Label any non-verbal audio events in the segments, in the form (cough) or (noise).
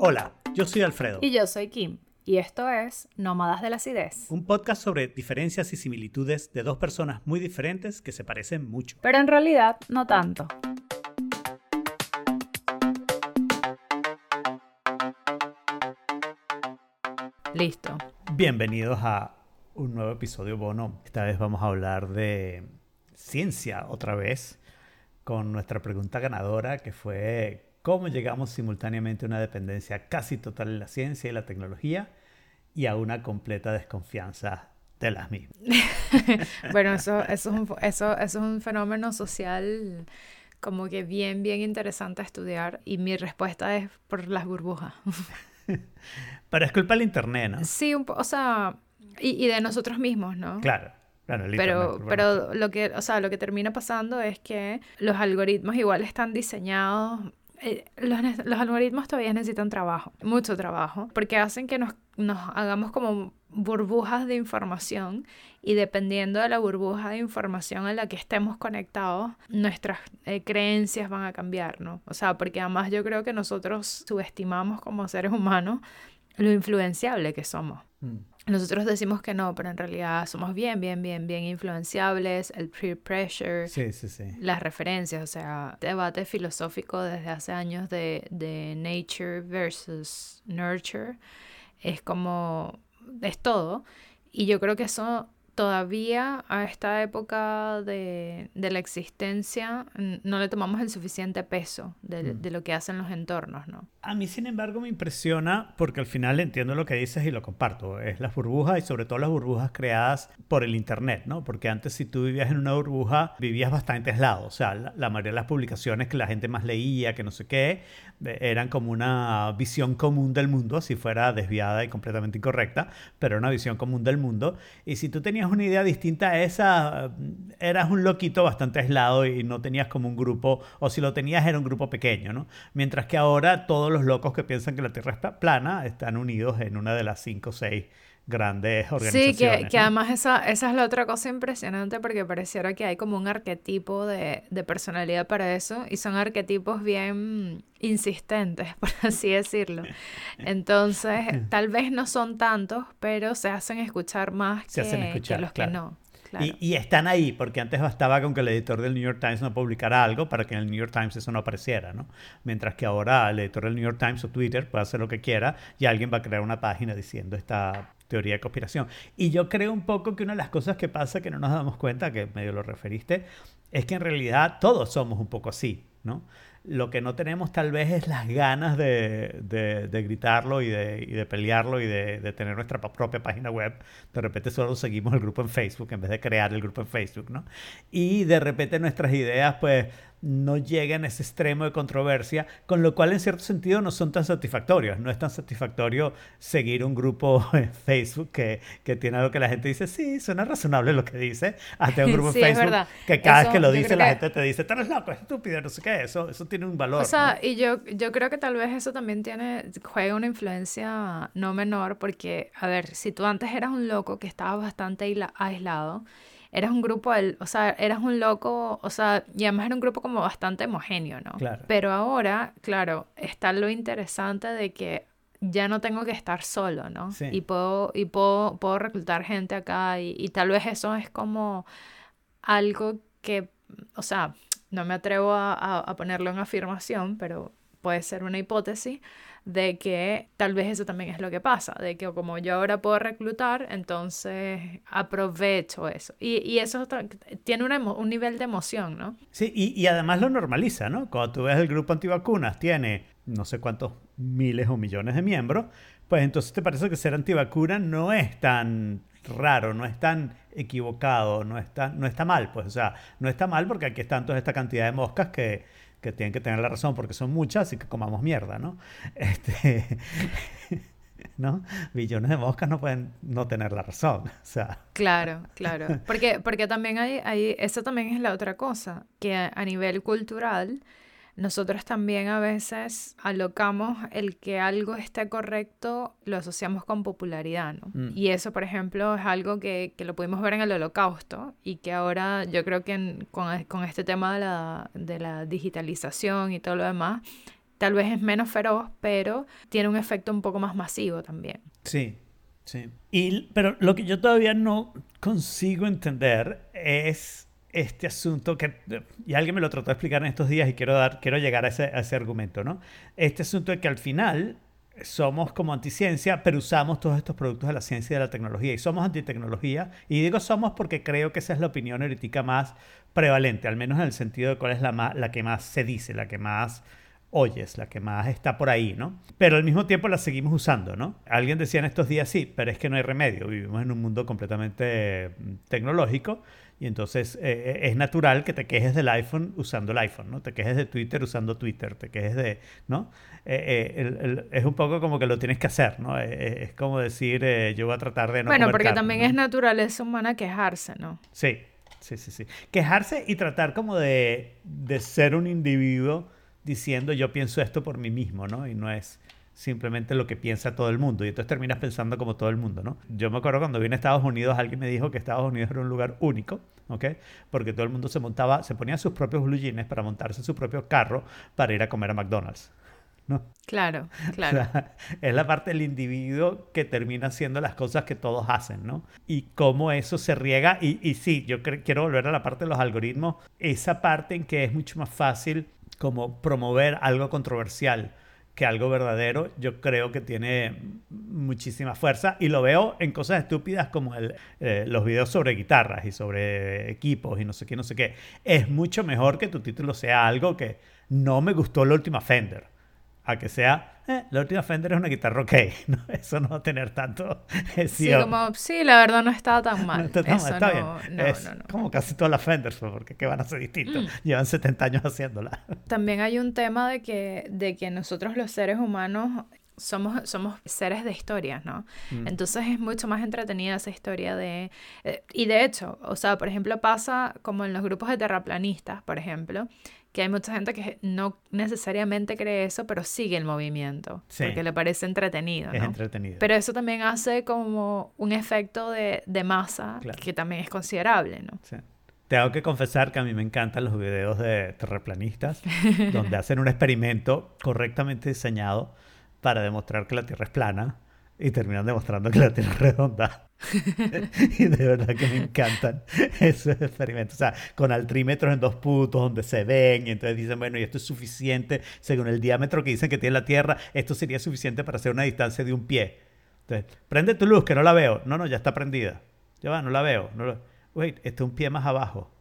Hola, yo soy Alfredo. Y yo soy Kim. Y esto es Nómadas de la Acidez. Un podcast sobre diferencias y similitudes de dos personas muy diferentes que se parecen mucho. Pero en realidad no tanto. Listo. Bienvenidos a un nuevo episodio bono. Esta vez vamos a hablar de ciencia otra vez con nuestra pregunta ganadora que fue cómo llegamos simultáneamente a una dependencia casi total en la ciencia y la tecnología y a una completa desconfianza de las mismas. (laughs) bueno, eso, (laughs) eso, es un, eso, eso es un fenómeno social como que bien, bien interesante estudiar y mi respuesta es por las burbujas. (laughs) Pero es culpa del Internet, ¿no? Sí, un o sea, y, y, de nosotros mismos, ¿no? Claro. Claro, el pero, internet, pero lo que, o sea, lo que termina pasando es que los algoritmos igual están diseñados eh, los, los, algoritmos todavía necesitan trabajo, mucho trabajo, porque hacen que nos, nos, hagamos como burbujas de información y dependiendo de la burbuja de información a la que estemos conectados, nuestras eh, creencias van a cambiar, ¿no? O sea, porque además yo creo que nosotros subestimamos como seres humanos lo influenciable que somos. Mm. Nosotros decimos que no, pero en realidad somos bien, bien, bien, bien influenciables, el peer pressure, sí, sí, sí. las referencias, o sea, debate filosófico desde hace años de, de nature versus nurture, es como, es todo. Y yo creo que eso todavía a esta época de, de, la existencia no le tomamos el suficiente peso de, Mm. de, lo que hacen los entornos, ¿no? A mí, sin embargo, me impresiona porque al final entiendo lo que dices y lo comparto. Es las burbujas y sobre todo las burbujas creadas por el Internet, ¿no? Porque antes si tú vivías en una burbuja, vivías bastante aislado. O sea, la, la mayoría de las publicaciones que la gente más leía, que no sé qué, eh, eran como una visión común del mundo, si fuera desviada y completamente incorrecta, pero era una visión común del mundo. Y si tú tenías una idea distinta a esa, eras un loquito bastante aislado y no tenías como un grupo, o si lo tenías era un grupo pequeño, ¿no? Mientras que ahora todos los locos que piensan que la Tierra está plana están unidos en una de las cinco o seis grandes organizaciones. Sí, que, ¿no? que además esa, esa es la otra cosa impresionante porque pareciera que hay como un arquetipo de, de personalidad para eso y son arquetipos bien insistentes, (laughs) por así decirlo. Entonces, (laughs) tal vez no son tantos, pero se hacen escuchar más Se que, hacen escuchar, que los claro. que no. Claro. Y, y, están ahí, porque antes bastaba con que el editor del New York Times no publicara algo para que en el New York Times eso no apareciera, ¿no? Mientras que ahora el editor del New York Times o Twitter puede hacer lo que quiera y alguien va a crear una página diciendo esta teoría de conspiración. Y yo creo un poco que una de las cosas que pasa que no nos damos cuenta, que medio lo referiste, es que en realidad todos somos un poco así, ¿no? Lo que no tenemos tal vez es las ganas de, de, gritarlo y de, y de, pelearlo y de, de, tener nuestra propia página web. De repente solo seguimos el grupo en Facebook en vez de crear el grupo en Facebook, ¿no? Y de repente nuestras ideas pues no llegan a ese extremo de controversia, con lo cual en cierto sentido no son tan satisfactorios. No es tan satisfactorio seguir un grupo (laughs) en Facebook que, que tiene algo que la gente dice, sí, suena razonable lo que dice, hasta un (laughs) grupo sí, en Facebook que cada eso, vez que lo dice la que... gente te dice, eres loco, es estúpido, no sé qué, eso, eso tiene un valor. O sea, ¿no? y yo, yo creo que tal vez eso también tiene, juega una influencia no menor, porque, a ver, si tú antes eras un loco que estaba bastante aislado, eras un grupo, o sea, eras un loco, o sea, y además era un grupo como bastante homogéneo, ¿no? Claro. Pero ahora, claro, está lo interesante de que ya no tengo que estar solo, ¿no? Sí. Y puedo, y puedo, puedo reclutar gente acá y, y, tal vez eso es como algo que, o sea, no me atrevo a, a, a ponerlo en afirmación, pero puede ser una hipótesis de que tal vez eso también es lo que pasa, de que como yo ahora puedo reclutar, entonces aprovecho eso. Y, y eso tiene una, un nivel de emoción, ¿no? Sí, y, y, además lo normaliza, ¿no? Cuando tú ves el grupo antivacunas, tiene no sé cuántos miles o millones de miembros, pues entonces te parece que ser antivacuna no es tan raro, no es tan equivocado, no está, no está mal, pues, o sea, no está mal porque aquí están toda esta cantidad de moscas que, que tienen que tener la razón porque son muchas y que comamos mierda, ¿no? (laughs) Este, (laughs) ¿no? Billones de moscas no pueden no tener la razón, (laughs) o sea. Claro, claro, porque, porque también hay, hay, eso también es la otra cosa, que a, a nivel cultural nosotros también a veces alocamos el que algo esté correcto, lo asociamos con popularidad, ¿no? Mm. Y eso, por ejemplo, es algo que, que, lo pudimos ver en el holocausto y que ahora yo creo que en, con, con, este tema de la, de la digitalización y todo lo demás, Tal vez es menos feroz, pero tiene un efecto un poco más masivo también. Sí, sí. Y, pero lo que yo todavía no consigo entender es este asunto que, y alguien me lo trató de explicar en estos días y quiero, dar, quiero llegar a ese, a ese argumento, ¿no? Este asunto de que al final somos como anticiencia, pero usamos todos estos productos de la ciencia y de la tecnología. Y somos antitecnología. Y digo somos porque creo que esa es la opinión ahorita más prevalente, al menos en el sentido de cuál es la, la que más se dice, la que más oyes, la que más está por ahí, ¿no? Pero al mismo tiempo la seguimos usando, ¿no? Alguien decía en estos días, sí, pero es que no hay remedio, vivimos en un mundo completamente mm, tecnológico y entonces eh, eh, es natural que te quejes del iPhone usando el iPhone, ¿no? Te quejes de Twitter usando Twitter, te quejes de, ¿no? Eh, es un poco como que lo tienes que hacer, ¿no? es como decir, yo voy a tratar de no... Bueno, porque también es naturaleza humana quejarse, ¿no? Sí, sí, sí, sí. Quejarse y tratar como de, de ser un individuo diciendo yo pienso esto por mí mismo, ¿no? Y no es simplemente lo que piensa todo el mundo. Y entonces terminas pensando como todo el mundo, ¿no? Yo me acuerdo cuando vine a Estados Unidos, alguien me dijo que Estados Unidos era un lugar único, ¿ok? Porque todo el mundo se montaba, se ponía sus propios blue jeans para montarse su propio carro para ir a comer a McDonald's. ¿no? Claro, (laughs) claro. es la parte del individuo que termina haciendo las cosas que todos hacen, ¿no? Y cómo eso se riega. Y, y sí, yo quiero volver a la parte de los algoritmos, esa parte en que es mucho más fácil como promover algo controversial que algo verdadero, yo creo que tiene muchísima fuerza y lo veo en cosas estúpidas como el, eh, los videos sobre guitarras y sobre equipos y no sé qué, no sé qué. Es mucho mejor que tu título sea algo que no me gustó la última Fender a que sea, eh, la última Fender es una guitarra ok, (laughs) ¿no? eso no va a tener tanto... (laughs) sí, como, sí, la verdad no estaba tan mal. No está tan mal, está bien. es como casi todas las Fenders, pues, porque ¿qué van a ser distintos? Mm. Llevan 70 años haciéndola. (laughs) También hay un tema de que, de que nosotros los seres humanos somos, somos seres de historias, ¿no? Mm. Entonces es mucho más entretenida esa historia de... Eh, y de hecho, o sea, por ejemplo, pasa como en los grupos de terraplanistas, por ejemplo, que hay mucha gente que no necesariamente cree eso, pero sigue el movimiento, porque le parece entretenido. Es entretenido. Pero eso también hace como un efecto de, de masa que también es considerable, ¿no? Sí. Tengo que confesar que a mí me encantan los videos de terraplanistas, (laughs) donde hacen un experimento correctamente diseñado para demostrar que la Tierra es plana y terminan demostrando que la Tierra es redonda. (laughs) y de verdad que me encantan esos experimentos. O sea, con altrímetros en dos puntos donde se ven y entonces dicen, bueno, y esto es suficiente, según el diámetro que dicen que tiene la Tierra, esto sería suficiente para hacer una distancia de un pie. Entonces, prende tu luz, que no la veo. No, no, ya está prendida. Ya va, no la veo. No Wait, este es un pie más abajo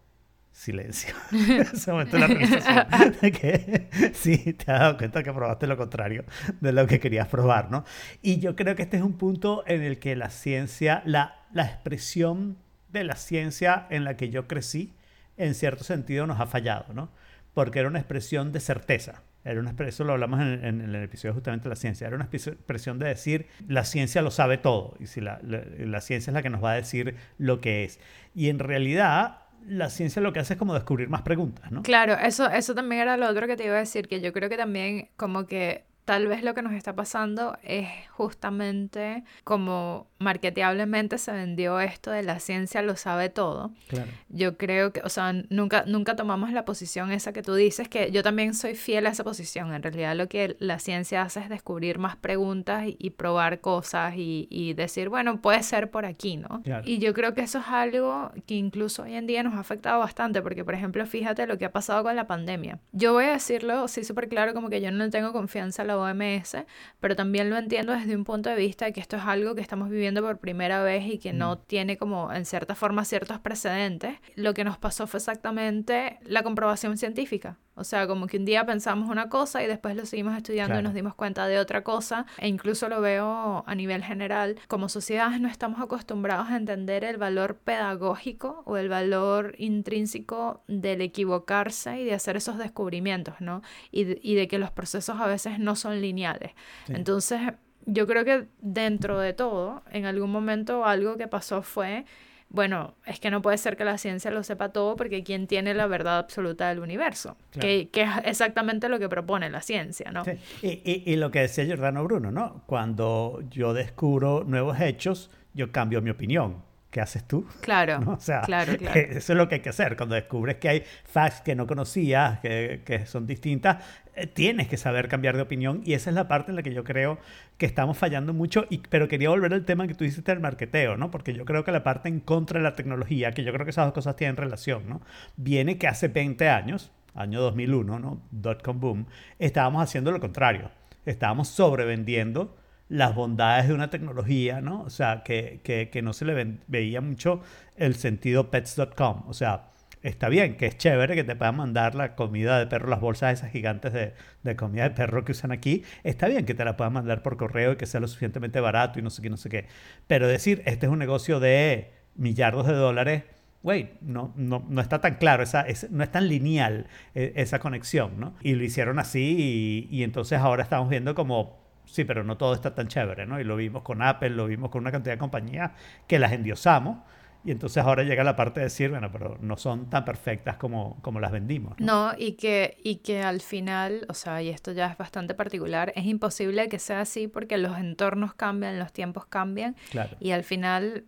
silencio. (laughs) ese momento la realización (laughs) de que (laughs) sí, te has dado cuenta que probaste lo contrario de lo que querías probar, ¿no? Y yo creo que este es un punto en el que la ciencia, la, la expresión de la ciencia en la que yo crecí, en cierto sentido nos ha fallado, ¿no? Porque era una expresión de certeza. Era una eso lo hablamos en, en, el episodio justamente de la ciencia. Era una expresión de decir, la ciencia lo sabe todo. Y si la, la, la ciencia es la que nos va a decir lo que es. Y en realidad la ciencia lo que hace es como descubrir más preguntas, ¿no? Claro, eso, eso también era lo otro que te iba a decir, que yo creo que también como que tal vez lo que nos está pasando es justamente como marketeablemente se vendió esto de la ciencia lo sabe todo. Claro. Yo creo que, o sea, nunca, nunca tomamos la posición esa que tú dices, que yo también soy fiel a esa posición. En realidad lo que la ciencia hace es descubrir más preguntas y, probar cosas y, y, decir, bueno, puede ser por aquí, ¿no? Y yo creo que eso es algo que incluso hoy en día nos ha afectado bastante, porque por ejemplo, fíjate lo que ha pasado con la pandemia. Yo voy a decirlo, sí, súper claro, como que yo no tengo confianza en la OMS, pero también lo entiendo desde un punto de vista de que esto es algo que estamos viviendo por primera vez y que no tiene como en cierta forma ciertos precedentes. Lo que nos pasó fue exactamente la comprobación científica. O sea, como que un día pensamos una cosa y después lo seguimos estudiando y nos dimos cuenta de otra cosa. E incluso lo veo a nivel general. Como sociedades no estamos acostumbrados a entender el valor pedagógico o el valor intrínseco del equivocarse y de hacer esos descubrimientos, ¿no? Y de, y de que los procesos a veces no son lineales. Entonces, yo creo que dentro de todo, en algún momento algo que pasó fue bueno, es que no puede ser que la ciencia lo sepa todo porque ¿quién tiene la verdad absoluta del universo? Que, que, es exactamente lo que propone la ciencia, ¿no? Sí. Y, y, lo que decía Giordano Bruno, ¿no? Cuando yo descubro nuevos hechos, yo cambio mi opinión ¿qué haces tú? Claro, (laughs) ¿No? O sea, claro, (laughs) claro. eso es lo que hay que hacer. Cuando descubres que hay facts que no conocías, que, que son distintas, tienes que saber cambiar de opinión y esa es la parte en la que yo creo que estamos fallando mucho. Pero quería volver al tema que tú hiciste del marketeo, ¿no? Porque yo creo que la parte en contra de la tecnología, que yo creo que esas dos cosas tienen relación, ¿no? Viene que hace 20 años, año 2001, ¿no? Dot-com boom, estábamos haciendo lo contrario. Estábamos sobrevendiendo las bondades de una tecnología, ¿no? O sea, que, que, que no se le veía mucho el sentido pets.com. O sea, está bien, que es chévere que te puedan mandar la comida de perro, las bolsas esas gigantes de, de, comida de perro que usan aquí. Está bien que te la puedan mandar por correo y que sea lo suficientemente barato y no sé qué, no sé qué. Pero decir, este es un negocio de millardos de dólares, güey, no, no, no, está tan claro, esa, es, no es tan lineal e, esa conexión, ¿no? Y lo hicieron así y, y entonces ahora estamos viendo como sí, pero no todo está tan chévere, ¿no? Y lo vimos con Apple, lo vimos con una cantidad de compañías que las endiosamos. Y entonces ahora llega la parte de decir, bueno, pero no son tan perfectas como, como las vendimos. ¿no? no, y, que, y que al final, o sea, y esto ya es bastante particular, es imposible que sea así porque los entornos cambian, los tiempos cambian. Claro. Y al final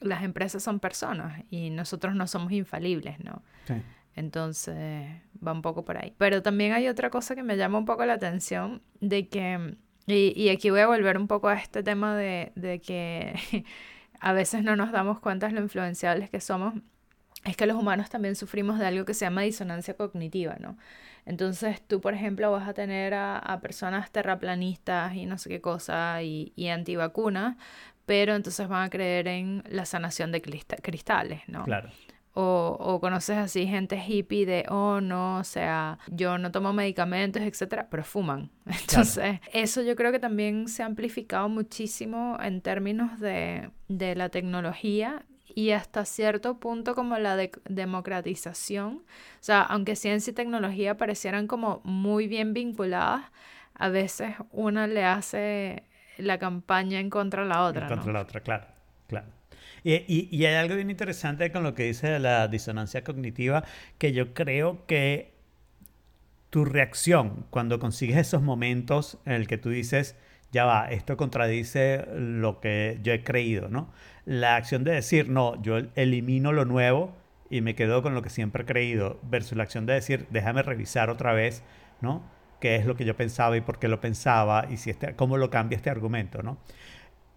las empresas son personas y nosotros no somos infalibles, ¿no? Sí. Entonces va un poco por ahí. Pero también hay otra cosa que me llama un poco la atención de que y, y, aquí voy a volver un poco a este tema de, de que (laughs) a veces no nos damos cuenta de lo influenciables que somos. Es que los humanos también sufrimos de algo que se llama disonancia cognitiva, ¿no? Entonces tú, por ejemplo, vas a tener a, personas terraplanistas y no sé qué cosa y, y antivacunas, pero entonces van a creer en la sanación de cristales, ¿no? Claro. O, o, conoces así gente hippie de, oh no, o sea, yo no tomo medicamentos, etcétera, pero fuman. (laughs) Entonces, claro. eso yo creo que también se ha amplificado muchísimo en términos de, de la tecnología y hasta cierto punto como la de democratización. O sea, aunque ciencia y tecnología parecieran como muy bien vinculadas, a veces una le hace la campaña en contra de la otra. En contra la otra, claro, claro. Y, hay algo bien interesante con lo que dice de la disonancia cognitiva, que yo creo que tu reacción cuando consigues esos momentos en el que tú dices, ya va, esto contradice lo que yo he creído, ¿no? La acción de decir, no, yo elimino lo nuevo y me quedo con lo que siempre he creído, versus la acción de decir, déjame revisar otra vez, ¿no? qué es lo que yo pensaba y por qué lo pensaba y si este, cómo lo cambia este argumento, ¿no?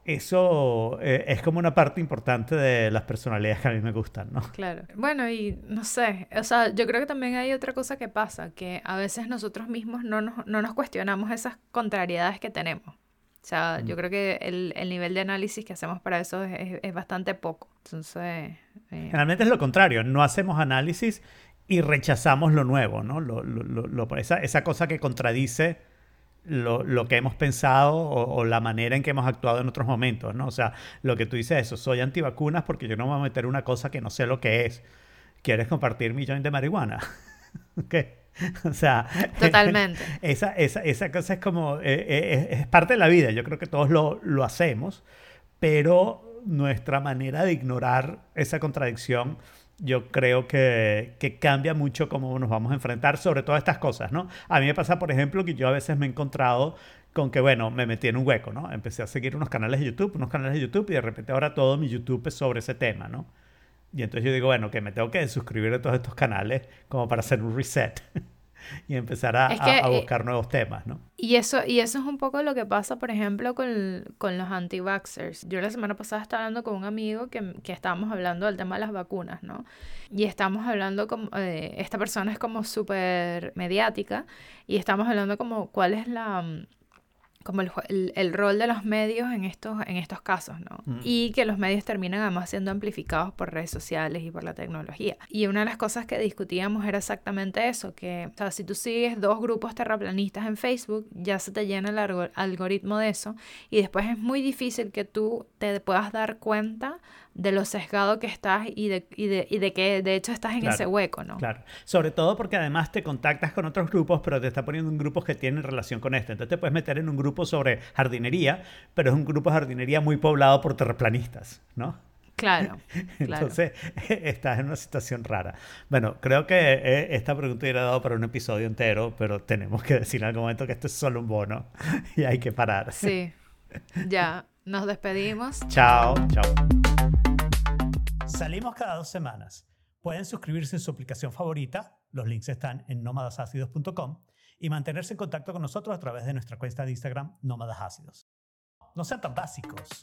Eso eh, es como una parte importante de las personalidades que a mí me gustan, ¿no? Claro. Bueno, y no sé, o sea, yo creo que también hay otra cosa que pasa, que a veces nosotros mismos no nos, no nos cuestionamos esas contrariedades que tenemos. O sea, mm. yo creo que el, el, nivel de análisis que hacemos para eso es, es, es bastante poco. Entonces... Eh... Generalmente es lo contrario, no hacemos análisis y rechazamos lo nuevo, ¿no? Lo, lo, lo, esa, esa, cosa que contradice lo, que hemos pensado o, o, la manera en que hemos actuado en otros momentos, ¿no? O sea, lo que tú dices eso, soy antivacunas porque yo no me voy a meter una cosa que no sé lo que es. ¿Quieres compartir mi joint de marihuana? (laughs) ¿Ok? (laughs) O sea, totalmente. (laughs) Esa, esa, esa cosa es como, eh, es, es, parte de la vida, yo creo que todos lo, lo hacemos, pero nuestra manera de ignorar esa contradicción yo creo que, que, cambia mucho cómo nos vamos a enfrentar sobre todas estas cosas, ¿no? A mí me pasa, por ejemplo, que yo a veces me he encontrado con que, bueno, me metí en un hueco, ¿no? Empecé a seguir unos canales de YouTube, unos canales de YouTube y de repente ahora todo mi YouTube es sobre ese tema, ¿no? Y entonces yo digo, bueno, que me tengo que suscribir a todos estos canales como para hacer un reset. (laughs) y empezar a, es que, a, a buscar eh, nuevos temas, ¿no? Y eso, y eso es un poco lo que pasa, por ejemplo, con, con los anti-vaxxers. Yo la semana pasada estaba hablando con un amigo que, que estábamos hablando del tema de las vacunas, ¿no? Y estamos hablando como, eh, esta persona es como súper mediática y estamos hablando como cuál es la como el, el, el, rol de los medios en estos, en estos casos, ¿no? Mm. Y que los medios terminan además siendo amplificados por redes sociales y por la tecnología. Y una de las cosas que discutíamos era exactamente eso, que o sea, si tú sigues dos grupos terraplanistas en Facebook, ya se te llena el algoritmo de eso y después es muy difícil que tú te puedas dar cuenta de lo sesgado que estás y de, y de, y de que de hecho estás en claro, ese hueco, ¿no? Claro, sobre todo porque además te contactas con otros grupos, pero te está poniendo en grupos que tienen relación con esto. Entonces te puedes meter en un grupo sobre jardinería, pero es un grupo de jardinería muy poblado por terraplanistas, ¿no? Claro, (laughs) claro. Entonces (laughs) estás en una situación rara. Bueno, creo que eh, esta pregunta hubiera dado para un episodio entero, pero tenemos que decir en algún momento que esto es solo un bono (laughs) y hay que parar. Sí, ya, nos despedimos. Chao, chao. Salimos cada dos semanas. Pueden suscribirse en su aplicación favorita, los links están en nómadasácidos.com, y mantenerse en contacto con nosotros a través de nuestra cuenta de Instagram Nómadas Ácidos. No sean tan básicos.